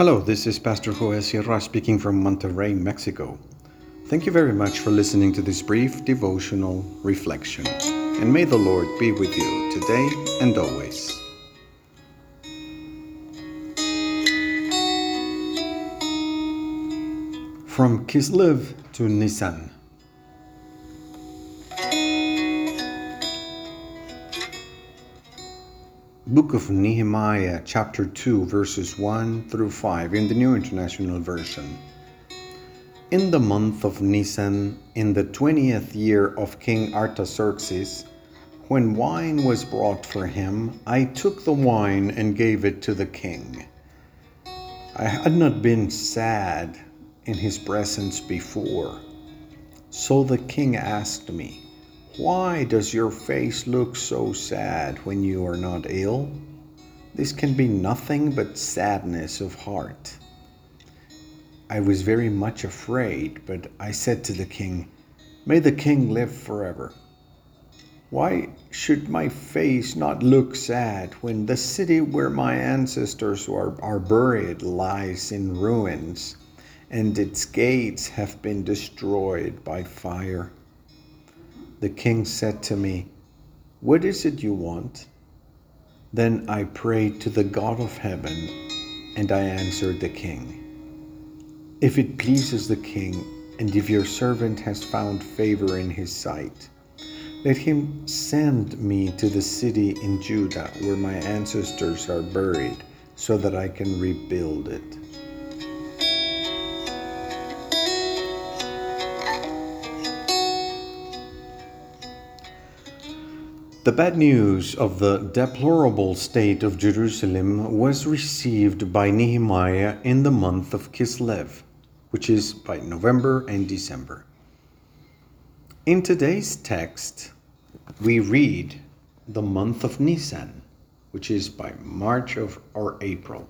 Hello, this is Pastor Joel Sierra speaking from Monterrey, Mexico. Thank you very much for listening to this brief devotional reflection. And may the Lord be with you today and always. From Kislev to Nisan. Book of Nehemiah, chapter 2, verses 1 through 5 in the New International Version. In the month of Nisan, in the twentieth year of King Artaxerxes, when wine was brought for him, I took the wine and gave it to the king. I had not been sad in his presence before. So the king asked me, why does your face look so sad when you are not ill? This can be nothing but sadness of heart. I was very much afraid, but I said to the king, May the king live forever. Why should my face not look sad when the city where my ancestors are, are buried lies in ruins and its gates have been destroyed by fire? The king said to me, What is it you want? Then I prayed to the God of heaven, and I answered the king, If it pleases the king, and if your servant has found favor in his sight, let him send me to the city in Judah where my ancestors are buried, so that I can rebuild it. The bad news of the deplorable state of Jerusalem was received by Nehemiah in the month of Kislev, which is by November and December. In today's text, we read the month of Nisan, which is by March of or April.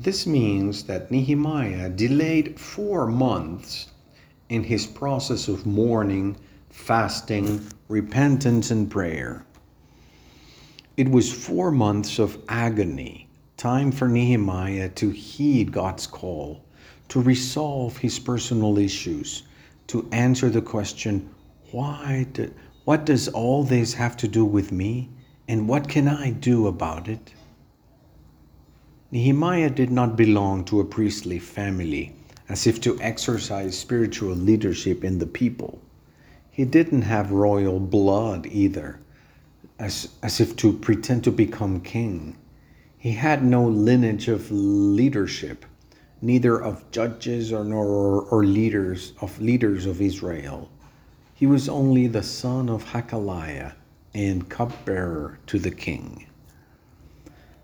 This means that Nehemiah delayed four months in his process of mourning fasting, repentance, and prayer. It was four months of agony, time for Nehemiah to heed God's call, to resolve his personal issues, to answer the question, why do, what does all this have to do with me, and what can I do about it? Nehemiah did not belong to a priestly family, as if to exercise spiritual leadership in the people. He didn't have royal blood either, as, as if to pretend to become king. He had no lineage of leadership, neither of judges or, nor, or leaders of leaders of Israel. He was only the son of Hakaliah and cupbearer to the king.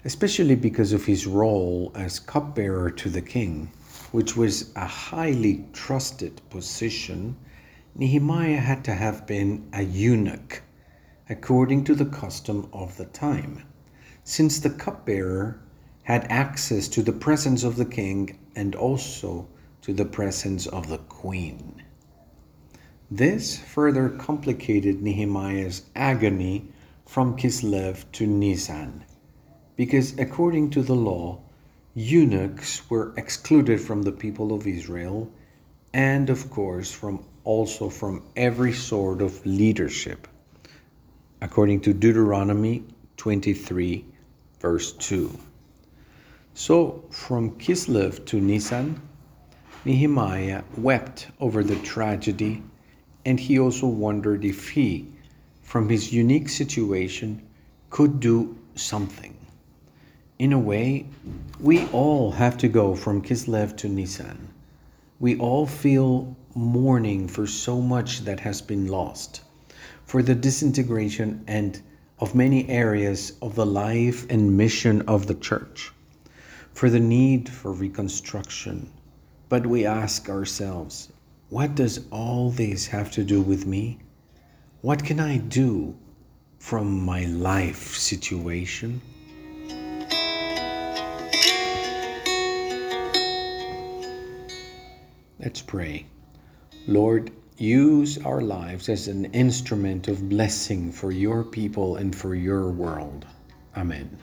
Especially because of his role as cupbearer to the king, which was a highly trusted position Nehemiah had to have been a eunuch, according to the custom of the time, since the cupbearer had access to the presence of the king and also to the presence of the queen. This further complicated Nehemiah's agony from Kislev to Nisan, because according to the law, eunuchs were excluded from the people of Israel and, of course, from also from every sort of leadership, according to Deuteronomy 23, verse 2. So, from Kislev to Nisan, Nehemiah wept over the tragedy, and he also wondered if he, from his unique situation, could do something. In a way, we all have to go from Kislev to Nisan. We all feel mourning for so much that has been lost, for the disintegration and of many areas of the life and mission of the church, for the need for reconstruction. But we ask ourselves, what does all this have to do with me? What can I do from my life situation? Let's pray. Lord, use our lives as an instrument of blessing for your people and for your world. Amen.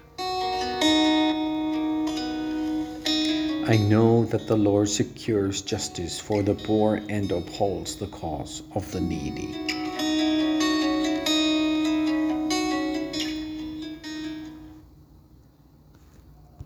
I know that the Lord secures justice for the poor and upholds the cause of the needy.